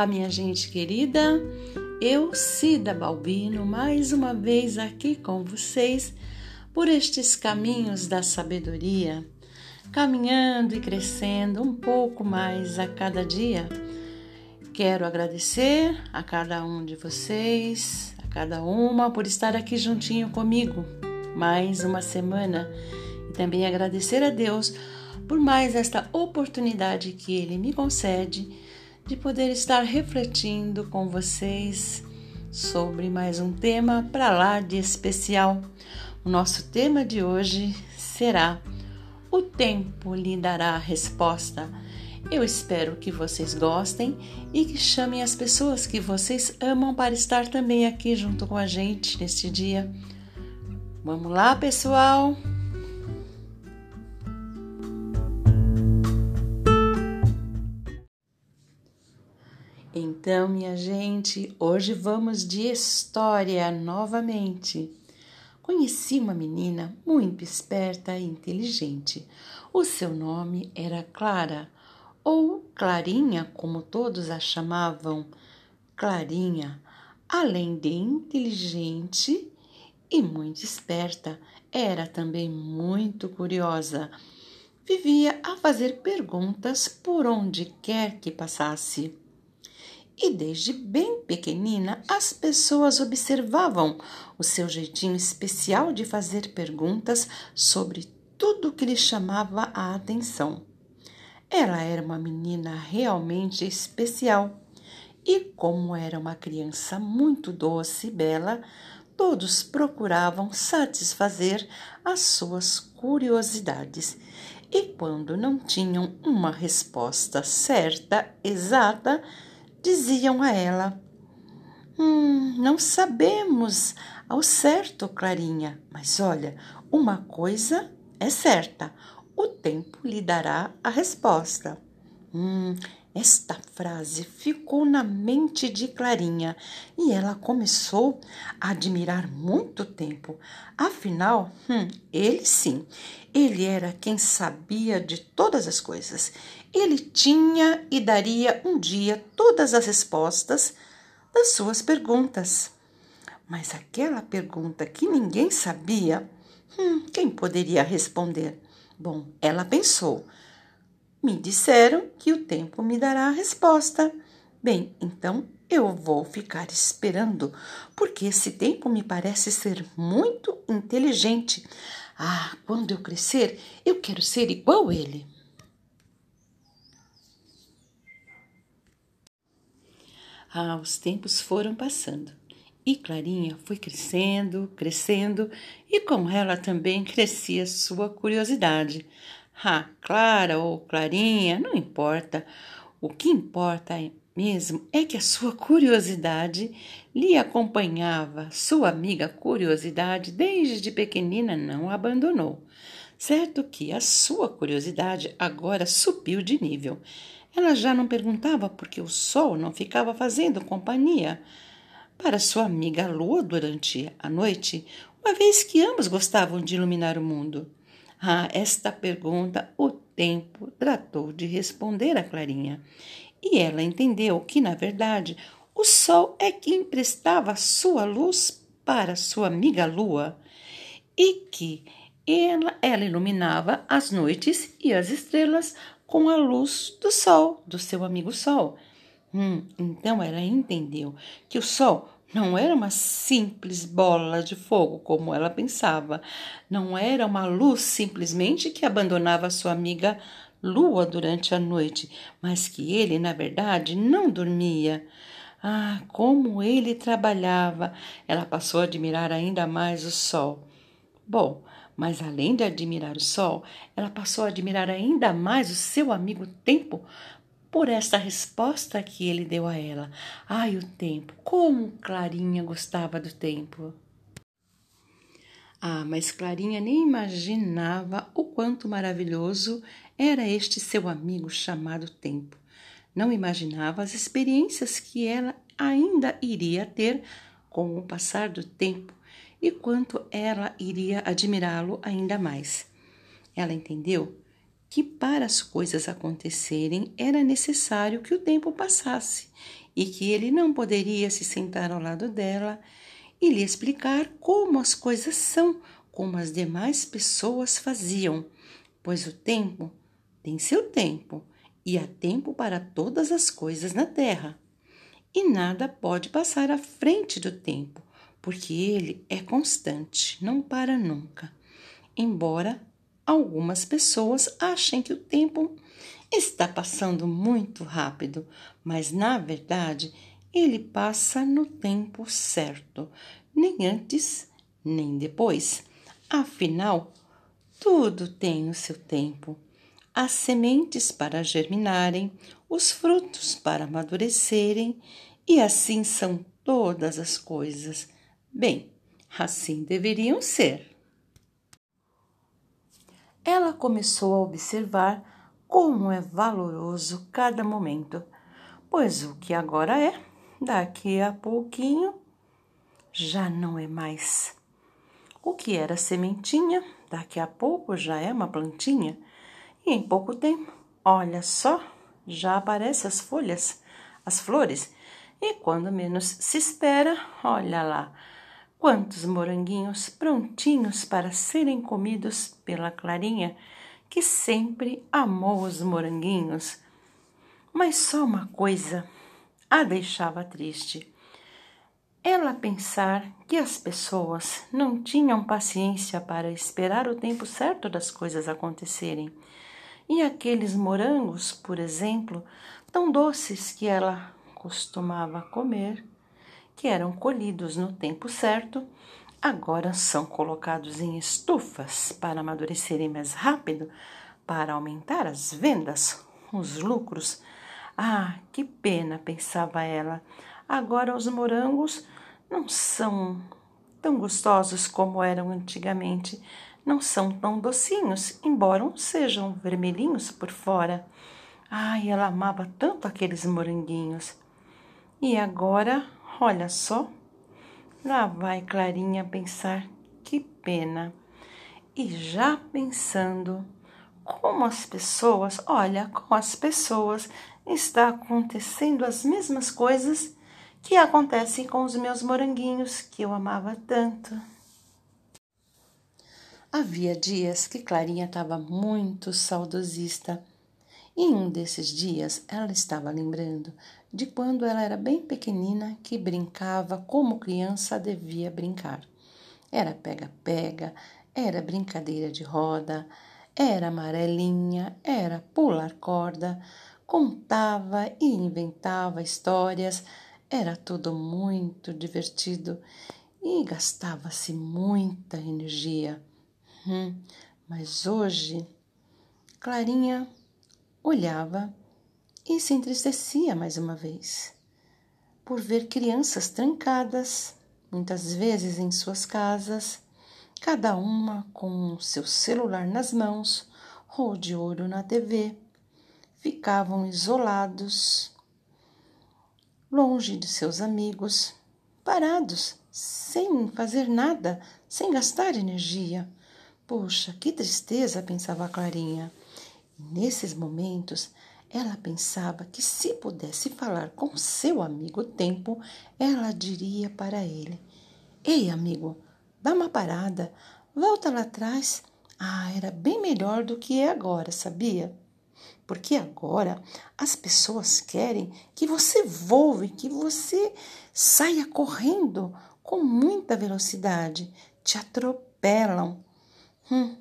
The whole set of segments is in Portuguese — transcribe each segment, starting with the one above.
Olá, minha gente querida. Eu, Cida Balbino, mais uma vez aqui com vocês por estes caminhos da sabedoria, caminhando e crescendo um pouco mais a cada dia. Quero agradecer a cada um de vocês, a cada uma por estar aqui juntinho comigo mais uma semana e também agradecer a Deus por mais esta oportunidade que Ele me concede de poder estar refletindo com vocês sobre mais um tema para lá de especial. O nosso tema de hoje será O tempo lhe dará a resposta. Eu espero que vocês gostem e que chamem as pessoas que vocês amam para estar também aqui junto com a gente neste dia. Vamos lá, pessoal! Então, minha gente, hoje vamos de história novamente. Conheci uma menina muito esperta e inteligente. O seu nome era Clara, ou Clarinha, como todos a chamavam. Clarinha, além de inteligente e muito esperta, era também muito curiosa. Vivia a fazer perguntas por onde quer que passasse e desde bem pequenina as pessoas observavam o seu jeitinho especial de fazer perguntas sobre tudo que lhe chamava a atenção. Ela era uma menina realmente especial e, como era uma criança muito doce e bela, todos procuravam satisfazer as suas curiosidades. E quando não tinham uma resposta certa, exata, diziam a ela: Hum, não sabemos ao certo, Clarinha, mas olha, uma coisa é certa: o tempo lhe dará a resposta. Hum, esta frase ficou na mente de Clarinha e ela começou a admirar muito tempo. Afinal, hum, ele sim, ele era quem sabia de todas as coisas. Ele tinha e daria um dia todas as respostas das suas perguntas. Mas aquela pergunta que ninguém sabia, hum, quem poderia responder? Bom, ela pensou. Me disseram que o tempo me dará a resposta. Bem, então eu vou ficar esperando, porque esse tempo me parece ser muito inteligente. Ah, quando eu crescer, eu quero ser igual ele. Ah, os tempos foram passando e Clarinha foi crescendo, crescendo e com ela também crescia sua curiosidade. Ah, Clara ou Clarinha, não importa. O que importa mesmo é que a sua curiosidade lhe acompanhava. Sua amiga curiosidade, desde pequenina, não a abandonou. Certo que a sua curiosidade agora subiu de nível. Ela já não perguntava por que o sol não ficava fazendo companhia. Para sua amiga Lua durante a noite, uma vez que ambos gostavam de iluminar o mundo. A esta pergunta o tempo tratou de responder a Clarinha, e ela entendeu que, na verdade, o sol é que emprestava sua luz para sua amiga Lua. E que ela, ela iluminava as noites e as estrelas com a luz do sol, do seu amigo Sol. Hum, então ela entendeu que o Sol não era uma simples bola de fogo, como ela pensava. Não era uma luz simplesmente que abandonava sua amiga Lua durante a noite, mas que ele, na verdade, não dormia. Ah, como ele trabalhava! Ela passou a admirar ainda mais o sol. Bom, mas além de admirar o sol, ela passou a admirar ainda mais o seu amigo Tempo, por esta resposta que ele deu a ela. Ai, o tempo! Como Clarinha gostava do tempo! Ah, mas Clarinha nem imaginava o quanto maravilhoso era este seu amigo chamado Tempo. Não imaginava as experiências que ela ainda iria ter com o passar do tempo e quanto ela iria admirá-lo ainda mais. Ela entendeu que para as coisas acontecerem era necessário que o tempo passasse e que ele não poderia se sentar ao lado dela e lhe explicar como as coisas são, como as demais pessoas faziam, pois o tempo tem seu tempo e há tempo para todas as coisas na terra. E nada pode passar à frente do tempo, porque ele é constante, não para nunca. Embora algumas pessoas achem que o tempo está passando muito rápido, mas na verdade ele passa no tempo certo, nem antes nem depois. Afinal, tudo tem o seu tempo. As sementes para germinarem, os frutos para amadurecerem, e assim são todas as coisas. Bem, assim deveriam ser. Ela começou a observar como é valoroso cada momento, pois o que agora é, daqui a pouquinho já não é mais. O que era sementinha, daqui a pouco já é uma plantinha, e em pouco tempo, olha só, já aparecem as folhas, as flores, e quando menos se espera, olha lá, quantos moranguinhos prontinhos para serem comidos pela Clarinha, que sempre amou os moranguinhos. Mas só uma coisa a deixava triste ela pensar que as pessoas não tinham paciência para esperar o tempo certo das coisas acontecerem. E aqueles morangos, por exemplo, tão doces que ela costumava comer, que eram colhidos no tempo certo, agora são colocados em estufas para amadurecerem mais rápido, para aumentar as vendas, os lucros. Ah, que pena, pensava ela. Agora os morangos não são tão gostosos como eram antigamente. Não são tão docinhos, embora sejam vermelhinhos por fora. Ai, ela amava tanto aqueles moranguinhos. E agora, olha só, lá vai Clarinha pensar que pena. E já pensando como as pessoas, olha, com as pessoas está acontecendo as mesmas coisas que acontecem com os meus moranguinhos que eu amava tanto. Havia dias que Clarinha estava muito saudosista. E em um desses dias ela estava lembrando de quando ela era bem pequenina que brincava como criança devia brincar. Era pega-pega, era brincadeira de roda, era amarelinha, era pular corda, contava e inventava histórias era tudo muito divertido e gastava-se muita energia. Hum, mas hoje, Clarinha olhava e se entristecia mais uma vez por ver crianças trancadas, muitas vezes em suas casas, cada uma com seu celular nas mãos ou de olho na TV. Ficavam isolados longe de seus amigos, parados, sem fazer nada, sem gastar energia. Poxa, que tristeza, pensava Clarinha. nesses momentos, ela pensava que se pudesse falar com seu amigo Tempo, ela diria para ele: Ei, amigo, dá uma parada, volta lá atrás. Ah, era bem melhor do que é agora, sabia? Porque agora as pessoas querem que você voe, que você saia correndo com muita velocidade, te atropelam. Hum,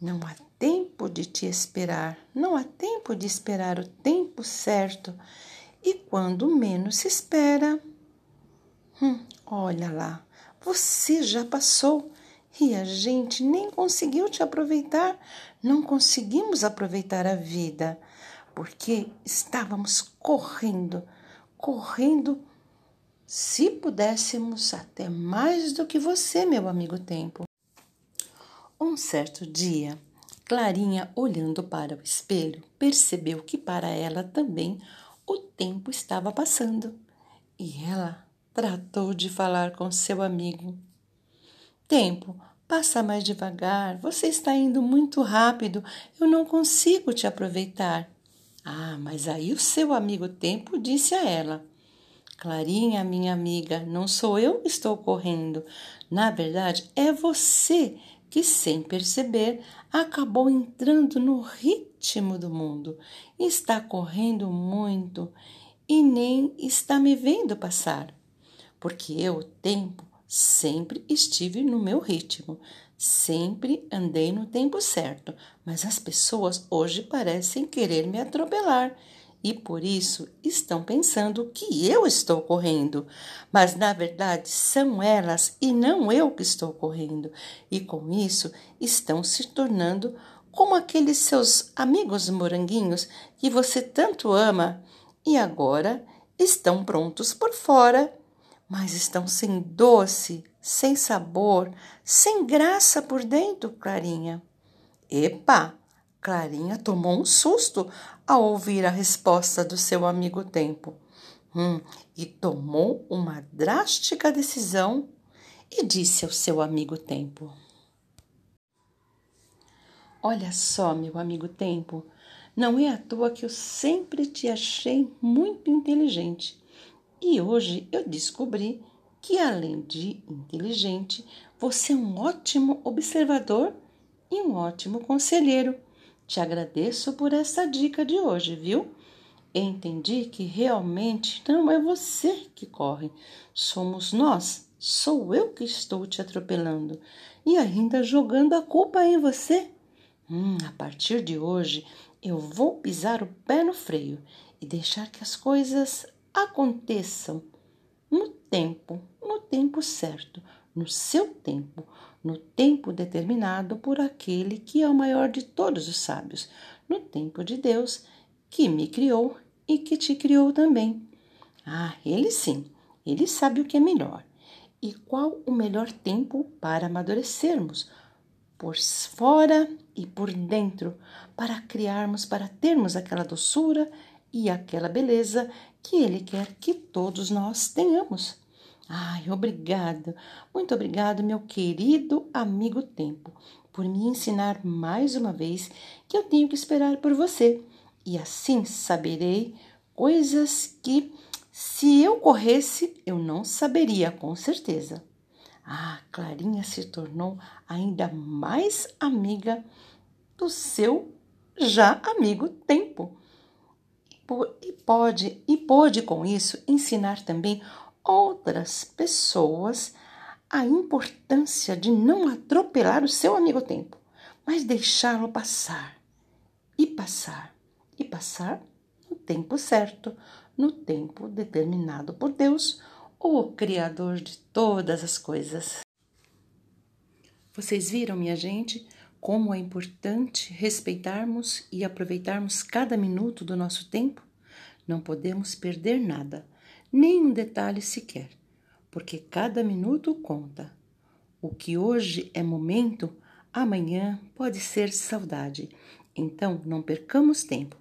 não há tempo de te esperar, não há tempo de esperar o tempo certo. E quando menos se espera, hum, olha lá, você já passou e a gente nem conseguiu te aproveitar, não conseguimos aproveitar a vida, porque estávamos correndo, correndo. Se pudéssemos até mais do que você, meu amigo tempo. Um certo dia, Clarinha, olhando para o espelho, percebeu que para ela também o tempo estava passando e ela tratou de falar com seu amigo. Tempo, Passa mais devagar, você está indo muito rápido, eu não consigo te aproveitar. Ah, mas aí o seu amigo Tempo disse a ela: Clarinha, minha amiga, não sou eu que estou correndo. Na verdade, é você que, sem perceber, acabou entrando no ritmo do mundo. Está correndo muito e nem está me vendo passar. Porque eu, o tempo, sempre estive no meu ritmo, sempre andei no tempo certo, mas as pessoas hoje parecem querer me atropelar e por isso estão pensando que eu estou correndo, mas na verdade são elas e não eu que estou correndo, e com isso estão se tornando como aqueles seus amigos moranguinhos que você tanto ama e agora estão prontos por fora, mas estão sem doce, sem sabor, sem graça por dentro, Clarinha. Epa! Clarinha tomou um susto ao ouvir a resposta do seu amigo Tempo. Hum, e tomou uma drástica decisão e disse ao seu amigo Tempo: Olha só, meu amigo Tempo, não é à toa que eu sempre te achei muito inteligente. E hoje eu descobri que, além de inteligente, você é um ótimo observador e um ótimo conselheiro. Te agradeço por essa dica de hoje, viu? Entendi que realmente não é você que corre, somos nós. Sou eu que estou te atropelando e ainda jogando a culpa em você. Hum, a partir de hoje eu vou pisar o pé no freio e deixar que as coisas aconteçam no tempo, no tempo certo, no seu tempo, no tempo determinado por aquele que é o maior de todos os sábios, no tempo de Deus, que me criou e que te criou também. Ah, ele sim, ele sabe o que é melhor. E qual o melhor tempo para amadurecermos? Por fora e por dentro, para criarmos, para termos aquela doçura e aquela beleza que Ele quer que todos nós tenhamos. Ai, obrigado, muito obrigado, meu querido amigo Tempo, por me ensinar mais uma vez que eu tenho que esperar por você e assim saberei coisas que, se eu corresse, eu não saberia com certeza. Ah, Clarinha se tornou ainda mais amiga do seu já amigo Tempo. E pode, e pôde com isso ensinar também outras pessoas a importância de não atropelar o seu amigo tempo, mas deixá-lo passar e passar e passar no tempo certo, no tempo determinado por Deus, o Criador de todas as coisas. Vocês viram, minha gente, como é importante respeitarmos e aproveitarmos cada minuto do nosso tempo? Não podemos perder nada nem um detalhe sequer, porque cada minuto conta. O que hoje é momento, amanhã pode ser saudade. Então, não percamos tempo.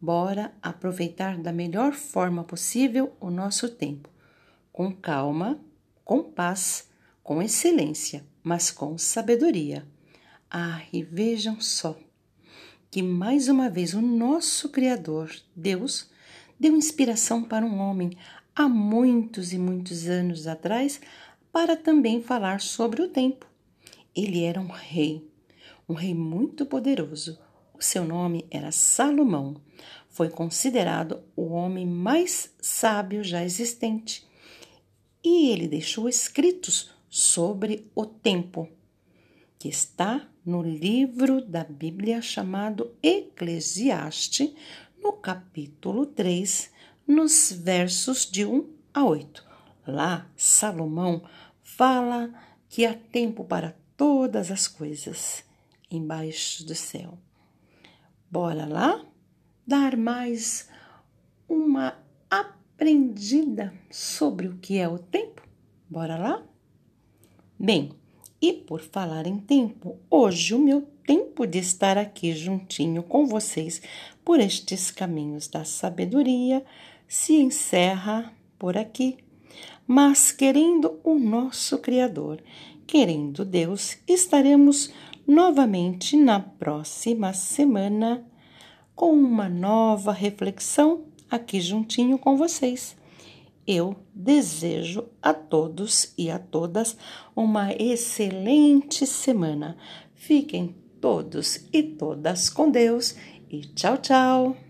Bora aproveitar da melhor forma possível o nosso tempo, com calma, com paz, com excelência, mas com sabedoria. Ah, e vejam só que mais uma vez o nosso Criador, Deus, deu inspiração para um homem há muitos e muitos anos atrás para também falar sobre o tempo. Ele era um rei, um rei muito poderoso. O seu nome era Salomão. Foi considerado o homem mais sábio já existente. E ele deixou escritos sobre o tempo, que está no livro da Bíblia chamado Eclesiastes, no capítulo 3, nos versos de 1 a 8. Lá, Salomão fala que há tempo para todas as coisas embaixo do céu. Bora lá dar mais uma aprendida sobre o que é o tempo? Bora lá? Bem, e por falar em tempo, hoje o meu tempo de estar aqui juntinho com vocês por estes caminhos da sabedoria se encerra por aqui. Mas querendo o nosso Criador querendo Deus, estaremos novamente na próxima semana com uma nova reflexão aqui juntinho com vocês. Eu desejo a todos e a todas uma excelente semana. Fiquem todos e todas com Deus e tchau, tchau!